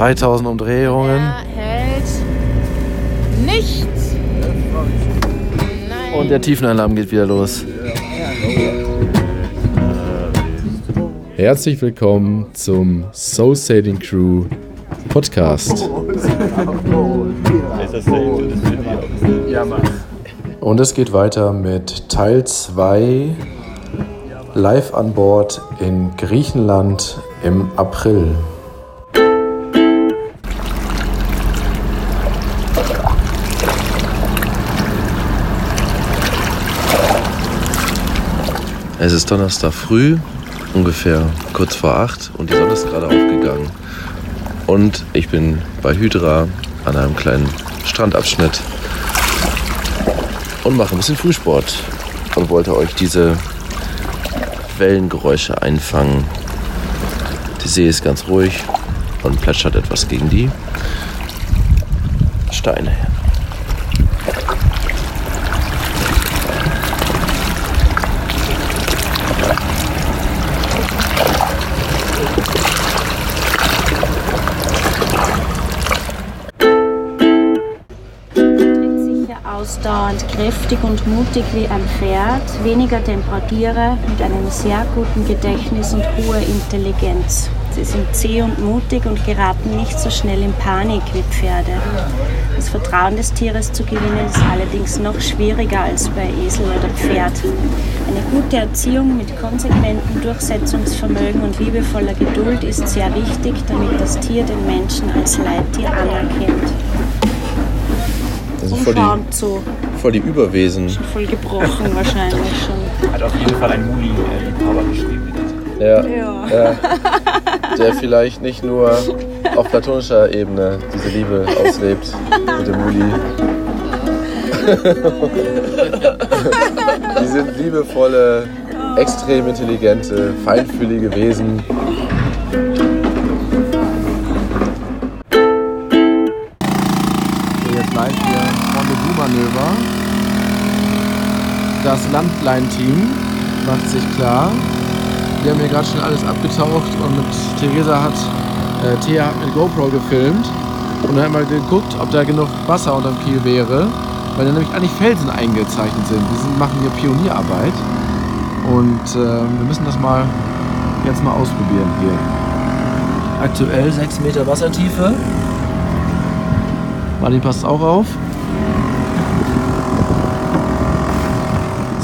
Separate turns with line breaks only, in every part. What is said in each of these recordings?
2000 Umdrehungen.
Er hält nichts. Nein.
Und der Tiefenalarm geht wieder los. Herzlich willkommen zum Soul Sailing Crew Podcast. Und es geht weiter mit Teil 2 live an Bord in Griechenland im April. Es ist Donnerstag früh, ungefähr kurz vor acht und die Sonne ist gerade aufgegangen. Und ich bin bei Hydra an einem kleinen Strandabschnitt und mache ein bisschen Frühsport und wollte euch diese Wellengeräusche einfangen. Die See ist ganz ruhig und plätschert etwas gegen die Steine.
Kräftig und mutig wie ein Pferd, weniger Temperatiere, mit einem sehr guten Gedächtnis und hoher Intelligenz. Sie sind zäh und mutig und geraten nicht so schnell in Panik wie Pferde. Das Vertrauen des Tieres zu gewinnen ist allerdings noch schwieriger als bei Esel oder Pferd. Eine gute Erziehung mit konsequentem Durchsetzungsvermögen und liebevoller Geduld ist sehr wichtig, damit das Tier den Menschen als Leittier anerkennt.
Also die,
Umfahrend so
voll die Überwesen.
voll gebrochen wahrscheinlich schon.
Hat auf jeden Fall ein Muli-Liebhaber geschrieben.
Ja,
Ja.
ja. Der vielleicht nicht nur auf platonischer Ebene diese Liebe auslebt mit dem Muli. Die sind liebevolle, extrem intelligente, feinfühlige Wesen. Landlein-Team macht sich klar. Wir haben hier gerade schon alles abgetaucht und mit Theresa hat, äh, Thea hat mit GoPro gefilmt und dann haben wir geguckt, ob da genug Wasser unterm Kiel wäre, weil da nämlich eigentlich Felsen eingezeichnet sind. Die sind, machen hier Pionierarbeit und äh, wir müssen das mal jetzt mal ausprobieren hier. Aktuell 6 Meter Wassertiefe. Martin passt auch auf.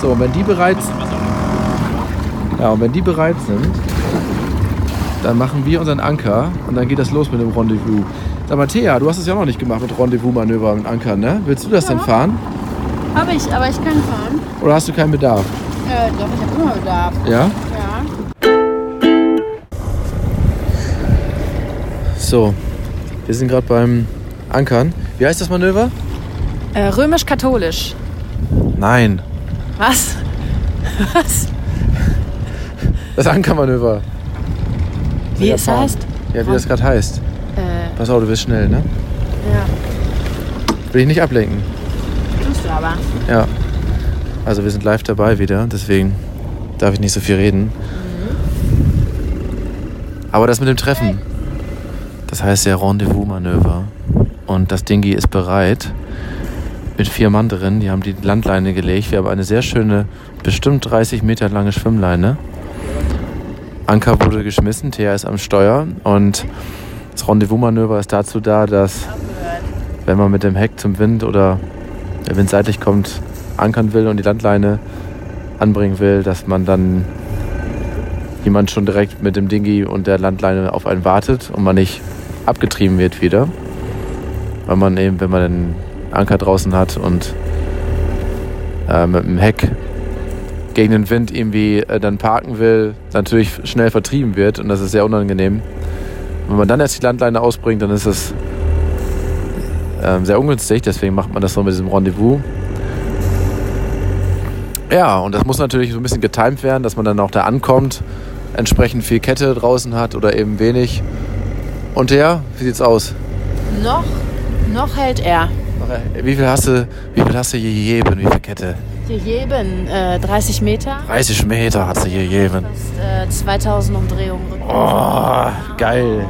So, und wenn die bereit ja, und wenn die bereit sind, dann machen wir unseren Anker und dann geht das los mit dem Rendezvous. Sag mal, Thea, du hast es ja noch nicht gemacht mit Rendezvous-Manöver mit Anker, ne? Willst du das denn fahren?
Habe ich, aber ich kann fahren.
Oder hast du keinen Bedarf?
Äh, doch, ich habe immer Bedarf.
Ja?
Ja.
So, wir sind gerade beim Ankern. Wie heißt das Manöver?
Äh, Römisch-katholisch.
Nein,
Was? Was?
das Ankermanöver.
Wie es
fahren.
heißt?
Ja, wie das gerade heißt.
Äh,
Pass auf, du bist schnell, ne?
ja.
Will ich nicht ablenken.
Tust du aber.
Ja. Also wir sind live dabei wieder, deswegen darf ich nicht so viel reden. Aber das mit dem Treffen, das heißt ja Rendezvous-Manöver. Und das Dingi ist bereit mit vier Mann drin. Die haben die Landleine gelegt. Wir haben eine sehr schöne, bestimmt 30 Meter lange Schwimmleine. Anker wurde geschmissen, Thea ist am Steuer und das Rendezvous-Manöver ist dazu da, dass wenn man mit dem Heck zum Wind oder der Wind seitlich kommt, ankern will und die Landleine anbringen will, dass man dann jemand schon direkt mit dem Dingi und der Landleine auf einen wartet und man nicht abgetrieben wird wieder. Weil man eben, wenn man den Anker draußen hat und äh, mit dem Heck gegen den Wind irgendwie äh, dann parken will, natürlich schnell vertrieben wird und das ist sehr unangenehm. Wenn man dann erst die Landleine ausbringt, dann ist es ähm, sehr ungünstig, deswegen macht man das so mit diesem Rendezvous. Ja, und das muss natürlich so ein bisschen getimt werden, dass man dann auch da ankommt, entsprechend viel Kette draußen hat oder eben wenig. Und ja, wie sieht's aus?
Noch, noch hält er.
Wie viel hast du, wie viel hast du gegeben? Wie viel Kette?
Hier jeden äh, 30 Meter.
30 Meter hast du gegeben.
Fast äh, 2000 Umdrehungen.
Oh, geil.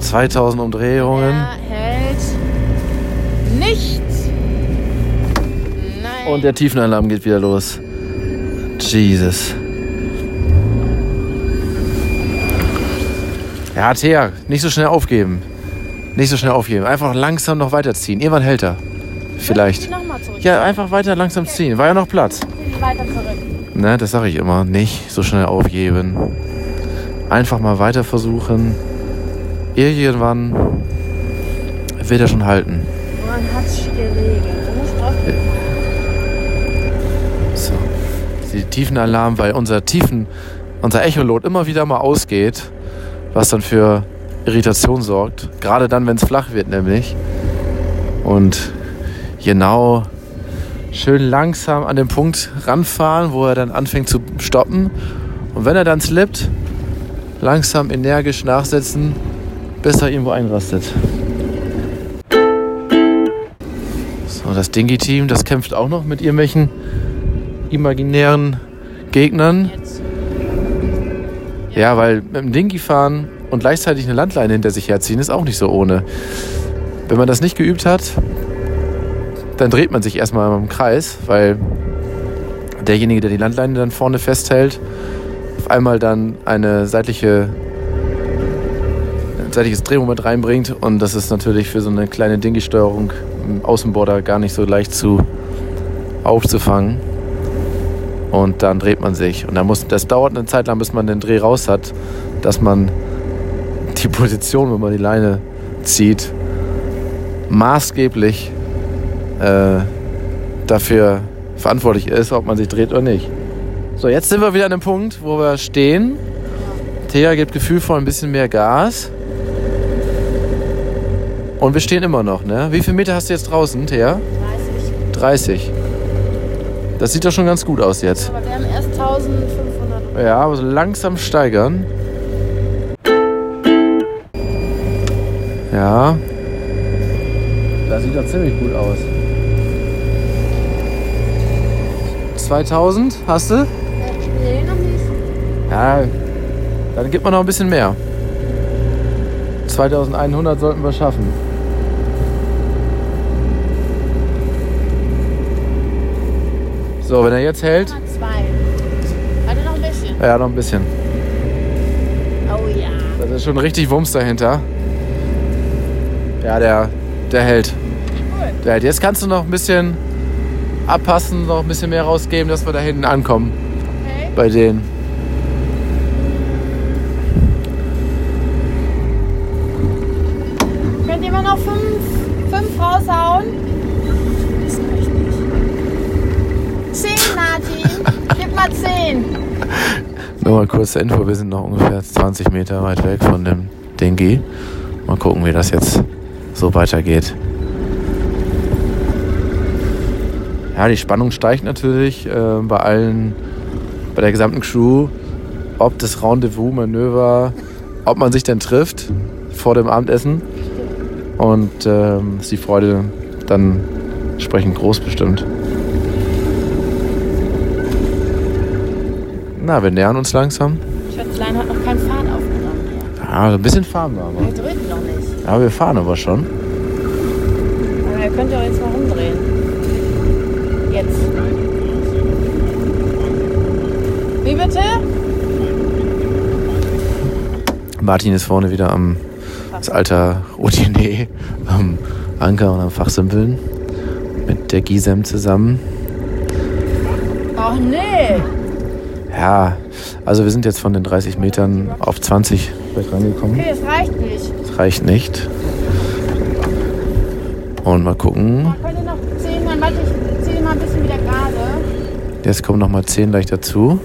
2000 Umdrehungen.
Er hält nichts. Nein.
Und der Tiefenalarm geht wieder los. Jesus. Ja, Thea, nicht so schnell aufgeben. Nicht so schnell aufgeben. Einfach langsam noch weiterziehen. Irgendwann hält er. Vielleicht. Ja, einfach weiter langsam ziehen. War ja noch Platz. Ne, das sage ich immer. Nicht so schnell aufgeben. Einfach mal weiter versuchen. Irgendwann wird er schon halten.
Man hat geregelt.
So. Die Tiefenalarm, weil unser Tiefen, unser Echolot immer wieder mal ausgeht, was dann für Irritation sorgt. Gerade dann, wenn es flach wird, nämlich. Und genau schön langsam an den Punkt ranfahren, wo er dann anfängt zu stoppen. Und wenn er dann slippt, langsam energisch nachsetzen, bis er irgendwo einrastet. So, das Dingy-Team, das kämpft auch noch mit irgendwelchen imaginären Gegnern. Ja, weil mit dem Dingy fahren und gleichzeitig eine Landleine hinter sich herziehen ist auch nicht so ohne. Wenn man das nicht geübt hat, dann dreht man sich erstmal im Kreis, weil derjenige, der die Landleine dann vorne festhält, auf einmal dann eine seitliche ein seitliches Drehmoment reinbringt und das ist natürlich für so eine kleine Dingy-Steuerung im Außenborder gar nicht so leicht zu aufzufangen. Und dann dreht man sich. Und dann muss, das dauert eine Zeit lang, bis man den Dreh raus hat, dass man die Position, wenn man die Leine zieht, maßgeblich äh, dafür verantwortlich ist, ob man sich dreht oder nicht. So, jetzt sind wir wieder an dem Punkt, wo wir stehen. Thea gibt gefühlvoll ein bisschen mehr Gas. Und wir stehen immer noch, ne? Wie viele Meter hast du jetzt draußen, Thea?
30.
30. Das sieht doch schon ganz gut aus jetzt.
Aber wir haben erst 1500.
Ja, aber so langsam steigern. Ja. Das sieht doch ziemlich gut aus. 2000 hast du?
Nee, noch nicht.
Ja, dann gibt man noch ein bisschen mehr. 2100 sollten wir schaffen. So, wenn er jetzt hält.
Warte noch ein bisschen.
Ja, noch ein bisschen.
Oh ja.
Das ist schon richtig Wumms dahinter. Ja, der, der hält. Der hält. Jetzt kannst du noch ein bisschen abpassen, noch ein bisschen mehr rausgeben, dass wir da hinten ankommen
Okay.
bei denen.
Könnt ihr immer noch fünf, fünf raushauen? Das reicht nicht. Zehn, Martin. Gib mal zehn.
Nur mal kurze Info, wir sind noch ungefähr 20 Meter weit weg von dem Dingi. Mal gucken, wie das jetzt so weitergeht. Ja, die Spannung steigt natürlich äh, bei allen, bei der gesamten Crew, ob das Rendezvous-Manöver, ob man sich denn trifft vor dem Abendessen. Und ähm, ist die Freude dann entsprechend groß bestimmt. Na, wir nähern uns langsam.
Schätzlein hat noch keinen Fahrt aufgenommen.
Ja, so ein bisschen fahren wir
Wir
aber.
drücken noch nicht.
Ja, wir fahren aber schon.
Aber ihr könnt ja auch jetzt mal umdrehen. Jetzt. Wie bitte?
Martin ist vorne wieder am das alter Routinier am Anker und am Fachsimpeln mit der Gisem zusammen.
Ach nee.
Ja, also wir sind jetzt von den 30 Metern auf 20 weit rangekommen.
Okay, es reicht nicht.
Das reicht nicht. Und mal gucken.
Oh, könnt ihr noch zehn, dann warte ich ziehe mal ein bisschen wieder gerade.
Jetzt kommen noch mal 10 gleich dazu.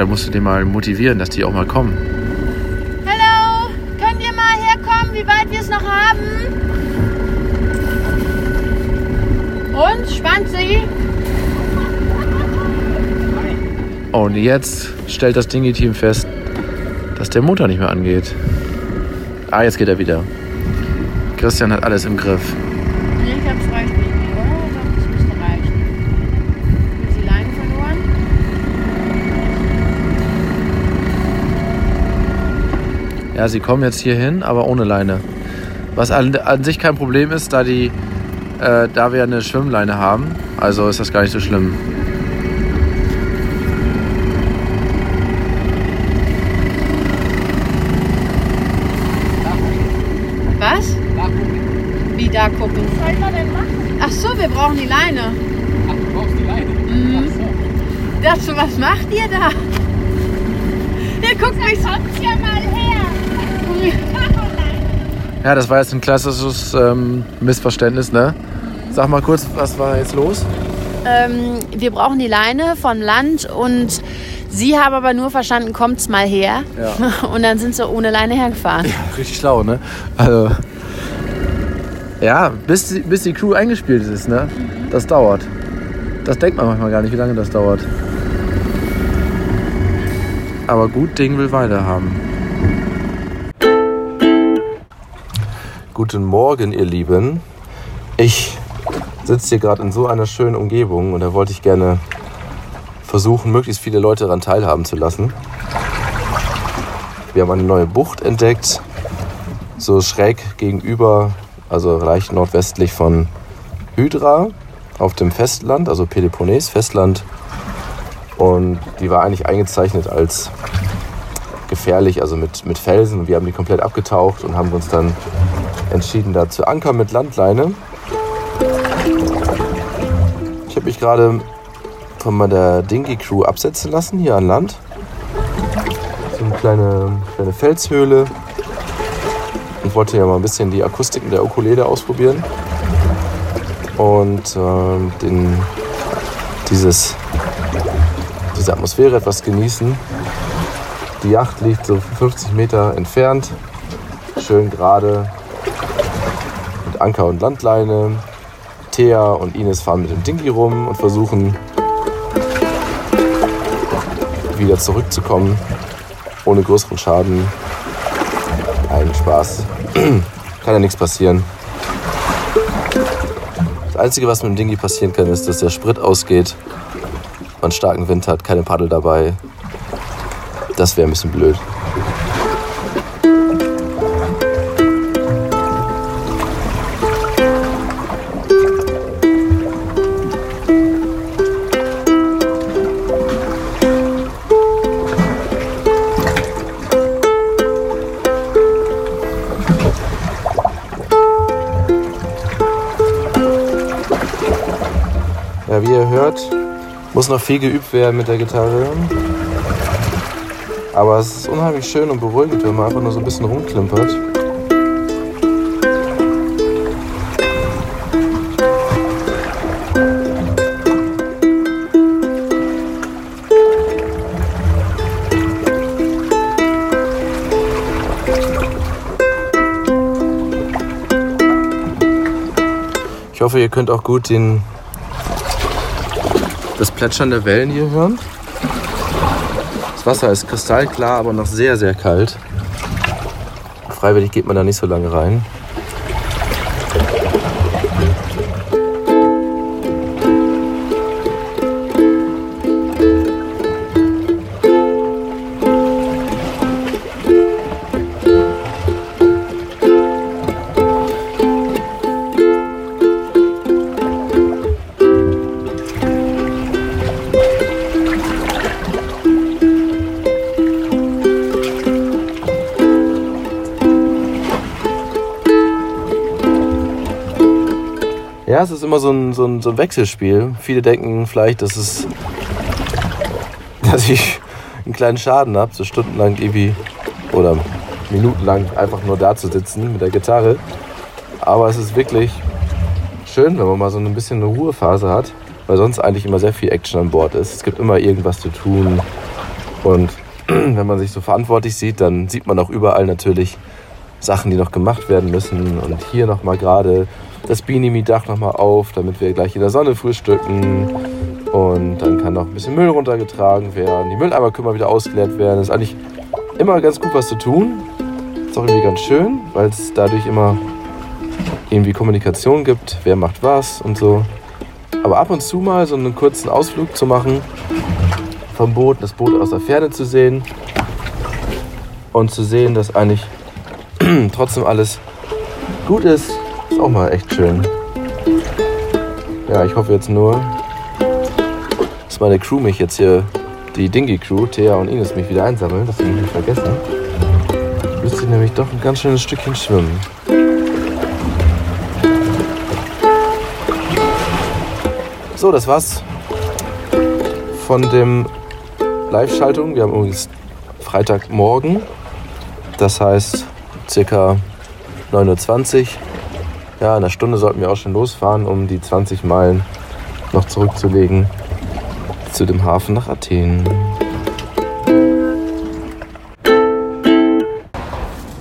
Ja, da musst du die mal motivieren, dass die auch mal kommen.
Hallo, könnt ihr mal herkommen, wie weit wir es noch haben? Und, spannt sie?
Und jetzt stellt das Dingi-Team fest, dass der Motor nicht mehr angeht. Ah, jetzt geht er wieder. Christian hat alles im Griff.
Ich hab's reicht
Ja, sie kommen jetzt hier hin, aber ohne Leine. Was an, an sich kein Problem ist, da, die, äh, da wir eine Schwimmleine haben. Also ist das gar nicht so schlimm.
Was? Wie da gucken?
Was soll man denn machen?
Ach so, wir brauchen die Leine.
Ach, du brauchst die Leine?
Mhm. Dazu, was macht ihr da? Ihr guckt mich so.
Kommt's ja mal her.
Ja, das war jetzt ein klassisches ähm, Missverständnis, ne? Sag mal kurz, was war jetzt los?
Ähm, wir brauchen die Leine vom Land und sie haben aber nur verstanden, kommt's mal her.
Ja.
Und dann sind sie ohne Leine hergefahren.
Richtig schlau, ne? Also. Ja, bis die, bis die Crew eingespielt ist, ne? Das dauert. Das denkt man manchmal gar nicht, wie lange das dauert. Aber gut Ding will weiter haben. Guten Morgen, ihr Lieben. Ich sitze hier gerade in so einer schönen Umgebung und da wollte ich gerne versuchen, möglichst viele Leute daran teilhaben zu lassen. Wir haben eine neue Bucht entdeckt, so schräg gegenüber, also leicht nordwestlich von Hydra auf dem Festland, also Peloponnes, Festland. Und die war eigentlich eingezeichnet als gefährlich, also mit, mit Felsen. Wir haben die komplett abgetaucht und haben uns dann entschieden, da zu ankern mit Landleine. Ich habe mich gerade von meiner Dingy Crew absetzen lassen hier an Land. So eine kleine, kleine Felshöhle. Ich wollte ja mal ein bisschen die Akustiken der Ukulele ausprobieren. Und ähm, den, dieses, diese Atmosphäre etwas genießen. Die Yacht liegt so 50 Meter entfernt. Schön gerade. Anker und Landleine. Thea und Ines fahren mit dem Dingy rum und versuchen wieder zurückzukommen, ohne größeren Schaden. Ein Spaß. kann ja nichts passieren. Das Einzige, was mit dem Dingy passieren kann, ist, dass der Sprit ausgeht, man starken Wind hat, keine Paddel dabei. Das wäre ein bisschen blöd. Muss noch viel geübt werden mit der Gitarre. Aber es ist unheimlich schön und beruhigend, wenn man einfach nur so ein bisschen rumklimpert. Ich hoffe, ihr könnt auch gut den, das Plätschern der Wellen hier hören. Das Wasser ist kristallklar, aber noch sehr, sehr kalt. Freiwillig geht man da nicht so lange rein. Ja, es ist immer so ein, so ein, so ein Wechselspiel. Viele denken vielleicht, dass es, dass ich einen kleinen Schaden habe, so stundenlang irgendwie oder minutenlang einfach nur da zu sitzen mit der Gitarre. Aber es ist wirklich schön, wenn man mal so ein bisschen eine Ruhephase hat, weil sonst eigentlich immer sehr viel Action an Bord ist. Es gibt immer irgendwas zu tun. Und wenn man sich so verantwortlich sieht, dann sieht man auch überall natürlich Sachen, die noch gemacht werden müssen. Und hier nochmal gerade das Binimi-Dach nochmal auf, damit wir gleich in der Sonne frühstücken. Und dann kann noch ein bisschen Müll runtergetragen werden. Die Mülleimer können mal wieder ausgeleert werden. Das ist eigentlich immer ganz gut was zu tun. Ist auch irgendwie ganz schön, weil es dadurch immer irgendwie Kommunikation gibt, wer macht was und so. Aber ab und zu mal so einen kurzen Ausflug zu machen, vom Boot, das Boot aus der Ferne zu sehen und zu sehen, dass eigentlich trotzdem alles gut ist auch mal echt schön. Ja, ich hoffe jetzt nur, dass meine Crew mich jetzt hier, die Dingy-Crew, Thea und Ines, mich wieder einsammeln, dass sie mich nicht vergessen. Müsste ich nämlich doch ein ganz schönes Stückchen schwimmen. So, das war's von dem Live-Schaltung. Wir haben übrigens Freitagmorgen, das heißt circa 9.20 Uhr. Ja, in einer Stunde sollten wir auch schon losfahren, um die 20 Meilen noch zurückzulegen zu dem Hafen nach Athen.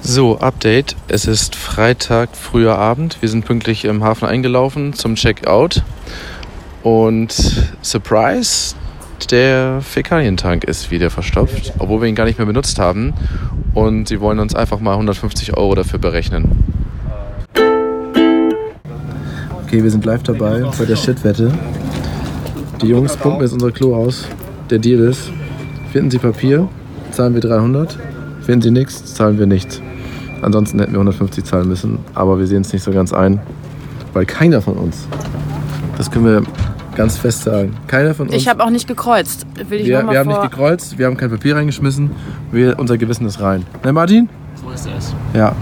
So, Update. Es ist Freitag, früher Abend. Wir sind pünktlich im Hafen eingelaufen zum Checkout. Und Surprise, der Fäkalientank ist wieder verstopft, obwohl wir ihn gar nicht mehr benutzt haben. Und sie wollen uns einfach mal 150 Euro dafür berechnen. Okay, wir sind live dabei bei der Shit-Wette. Die Jungs pumpen jetzt unser Klo aus. Der Deal ist, finden sie Papier, zahlen wir 300. Finden sie nichts, zahlen wir nichts. Ansonsten hätten wir 150 zahlen müssen. Aber wir sehen es nicht so ganz ein, weil keiner von uns, das können wir ganz fest sagen, keiner von uns...
Ich habe auch nicht gekreuzt. Will ich
wir,
mal
wir haben
vor...
nicht gekreuzt, wir haben kein Papier reingeschmissen. Wir, unser Gewissen ist rein. Ne, Martin?
So ist es.
Ja.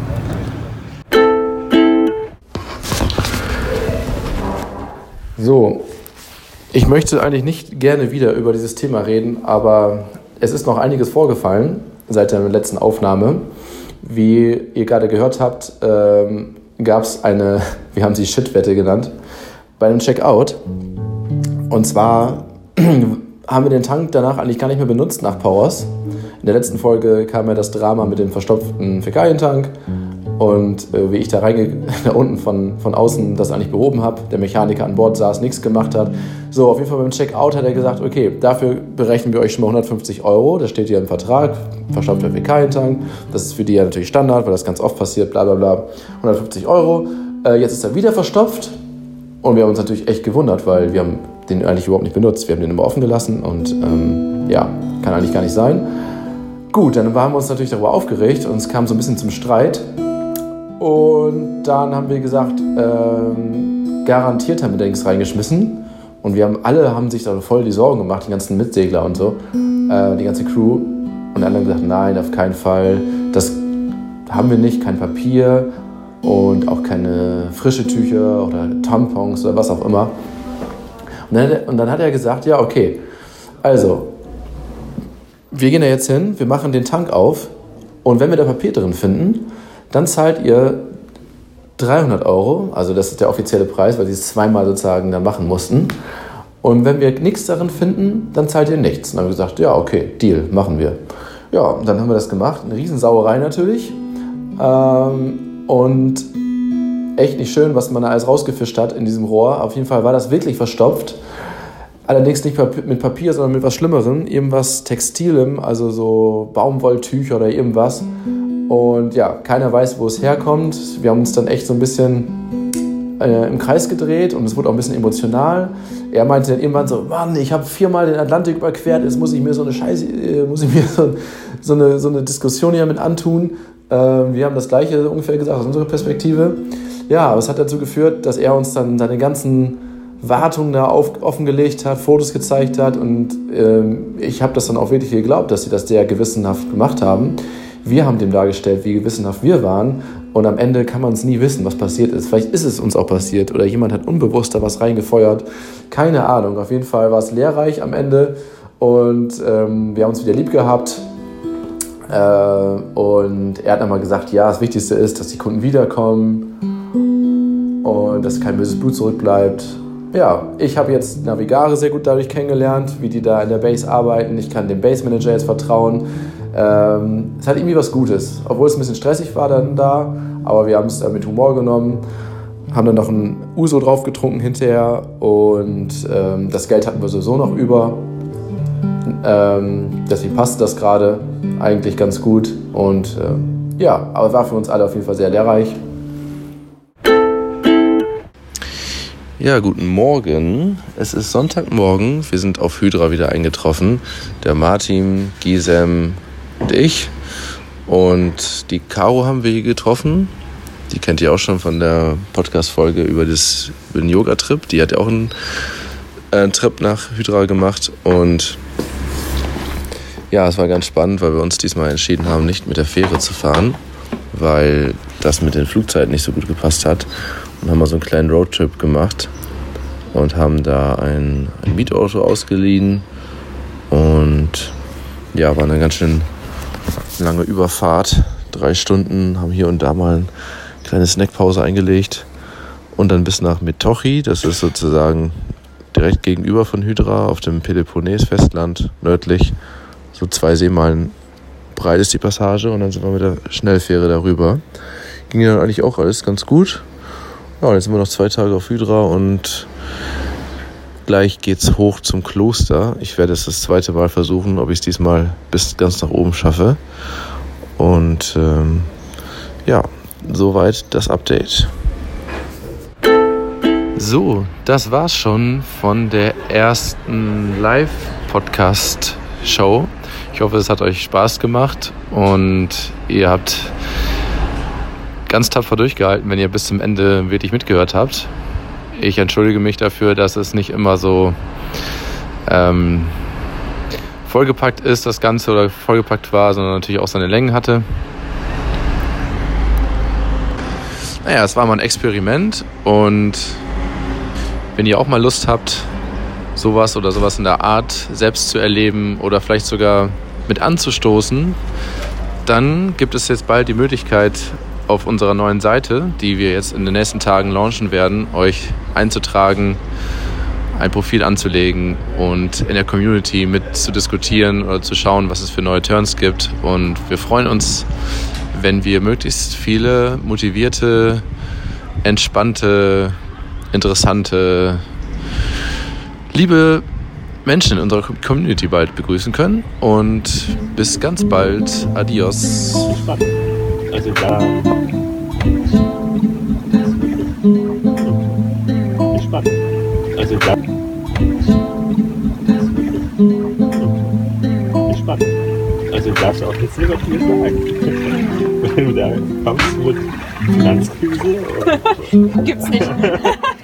So, ich möchte eigentlich nicht gerne wieder über dieses Thema reden, aber es ist noch einiges vorgefallen seit der letzten Aufnahme. Wie ihr gerade gehört habt, ähm, gab es eine, wir haben sie Shit-Wette genannt, bei einem Checkout. Und zwar haben wir den Tank danach eigentlich gar nicht mehr benutzt nach Powers. In der letzten Folge kam ja das Drama mit dem verstopften Fäkalientank und äh, wie ich da reinge da unten von, von außen das eigentlich behoben habe, der Mechaniker an Bord saß, nichts gemacht hat. So, auf jeden Fall beim Checkout hat er gesagt, okay, dafür berechnen wir euch schon mal 150 Euro, das steht hier im Vertrag, verstopfter Fäkalientank, das ist für die ja natürlich Standard, weil das ganz oft passiert, bla bla bla, 150 Euro. Äh, jetzt ist er wieder verstopft und wir haben uns natürlich echt gewundert, weil wir haben den eigentlich überhaupt nicht benutzt, wir haben den immer offen gelassen und ähm, ja, kann eigentlich gar nicht sein. Gut, dann haben wir uns natürlich darüber aufgeregt und es kam so ein bisschen zum Streit. Und dann haben wir gesagt, ähm, garantiert haben wir nichts reingeschmissen. Und wir haben alle haben sich da voll die Sorgen gemacht, die ganzen Mitsegler und so, äh, die ganze Crew. Und alle haben gesagt, nein, auf keinen Fall. Das haben wir nicht, kein Papier und auch keine frische Tücher oder Tampons oder was auch immer. Und dann, und dann hat er gesagt, ja, okay, also, wir gehen da jetzt hin, wir machen den Tank auf und wenn wir da Papier drin finden, dann zahlt ihr 300 Euro, also das ist der offizielle Preis, weil sie es zweimal sozusagen dann machen mussten. Und wenn wir nichts darin finden, dann zahlt ihr nichts. Und dann haben wir gesagt, ja, okay, Deal, machen wir. Ja, dann haben wir das gemacht. Eine Riesensauerei natürlich. Ähm, und echt nicht schön, was man da alles rausgefischt hat in diesem Rohr. Auf jeden Fall war das wirklich verstopft. Allerdings nicht mit Papier, sondern mit was Schlimmerem. Irgendwas Textilem, also so Baumwolltücher oder irgendwas. Und ja, keiner weiß, wo es herkommt. Wir haben uns dann echt so ein bisschen äh, im Kreis gedreht und es wurde auch ein bisschen emotional. Er meinte dann irgendwann so, Mann, ich habe viermal den Atlantik überquert, jetzt muss ich mir so eine Scheiße, äh, muss ich mir so, so, eine, so eine Diskussion hier mit antun. Äh, wir haben das Gleiche ungefähr gesagt aus unserer Perspektive. Ja, aber es hat dazu geführt, dass er uns dann seine ganzen Wartungen da auf, offengelegt hat, Fotos gezeigt hat und ähm, ich habe das dann auch wirklich geglaubt, dass sie das sehr gewissenhaft gemacht haben. Wir haben dem dargestellt, wie gewissenhaft wir waren und am Ende kann man es nie wissen, was passiert ist. Vielleicht ist es uns auch passiert oder jemand hat unbewusst da was reingefeuert. Keine Ahnung. Auf jeden Fall war es lehrreich am Ende und ähm, wir haben uns wieder lieb gehabt. Äh, und er hat nochmal gesagt, ja, das Wichtigste ist, dass die Kunden wiederkommen und dass kein böses Blut zurückbleibt. Ja, ich habe jetzt Navigare sehr gut dadurch kennengelernt, wie die da in der Base arbeiten. Ich kann dem Base Manager jetzt vertrauen. Ähm, es hat irgendwie was Gutes, obwohl es ein bisschen stressig war dann da, aber wir haben es mit Humor genommen, haben dann noch ein Uso drauf getrunken hinterher und ähm, das Geld hatten wir sowieso noch über. Ähm, deswegen passt das gerade eigentlich ganz gut. Und äh, ja, aber war für uns alle auf jeden Fall sehr lehrreich. Ja, guten Morgen. Es ist Sonntagmorgen. Wir sind auf Hydra wieder eingetroffen. Der Martin, Gisem und ich. Und die Caro haben wir hier getroffen. Die kennt ihr auch schon von der Podcast-Folge über, das, über den Yoga-Trip. Die hat ja auch einen äh, Trip nach Hydra gemacht. Und ja, es war ganz spannend, weil wir uns diesmal entschieden haben, nicht mit der Fähre zu fahren, weil das mit den Flugzeiten nicht so gut gepasst hat. Und haben mal so einen kleinen Roadtrip gemacht und haben da ein, ein Mietauto ausgeliehen. Und ja, war eine ganz schön lange Überfahrt. Drei Stunden, haben hier und da mal eine kleine Snackpause eingelegt. Und dann bis nach Metochi, das ist sozusagen direkt gegenüber von Hydra auf dem Peloponnes-Festland, nördlich. So zwei Seemeilen breit ist die Passage und dann sind wir mit der Schnellfähre darüber. Ging dann eigentlich auch alles ganz gut. Ja, jetzt sind wir noch zwei Tage auf Hydra und gleich geht's hoch zum Kloster. Ich werde es das zweite Mal versuchen, ob ich es diesmal bis ganz nach oben schaffe. Und ähm, ja, soweit das Update. So, das war's schon von der ersten Live-Podcast-Show. Ich hoffe, es hat euch Spaß gemacht und ihr habt ganz tapfer durchgehalten, wenn ihr bis zum Ende wirklich mitgehört habt. Ich entschuldige mich dafür, dass es nicht immer so ähm, vollgepackt ist, das Ganze oder vollgepackt war, sondern natürlich auch seine Längen hatte. Naja, es war mal ein Experiment und wenn ihr auch mal Lust habt, sowas oder sowas in der Art selbst zu erleben oder vielleicht sogar mit anzustoßen, dann gibt es jetzt bald die Möglichkeit, auf unserer neuen Seite, die wir jetzt in den nächsten Tagen launchen werden, euch einzutragen, ein Profil anzulegen und in der Community mit zu diskutieren oder zu schauen, was es für neue Turns gibt. Und wir freuen uns, wenn wir möglichst viele motivierte, entspannte, interessante, liebe Menschen in unserer Community bald begrüßen können. Und bis ganz bald. Adios.
Also da. Gespannt. Also da. Gespannt. Also darfst du auch jetzt negativ sagen. Wenn du da kommst mit Finanzkrise.
Gibt's nicht.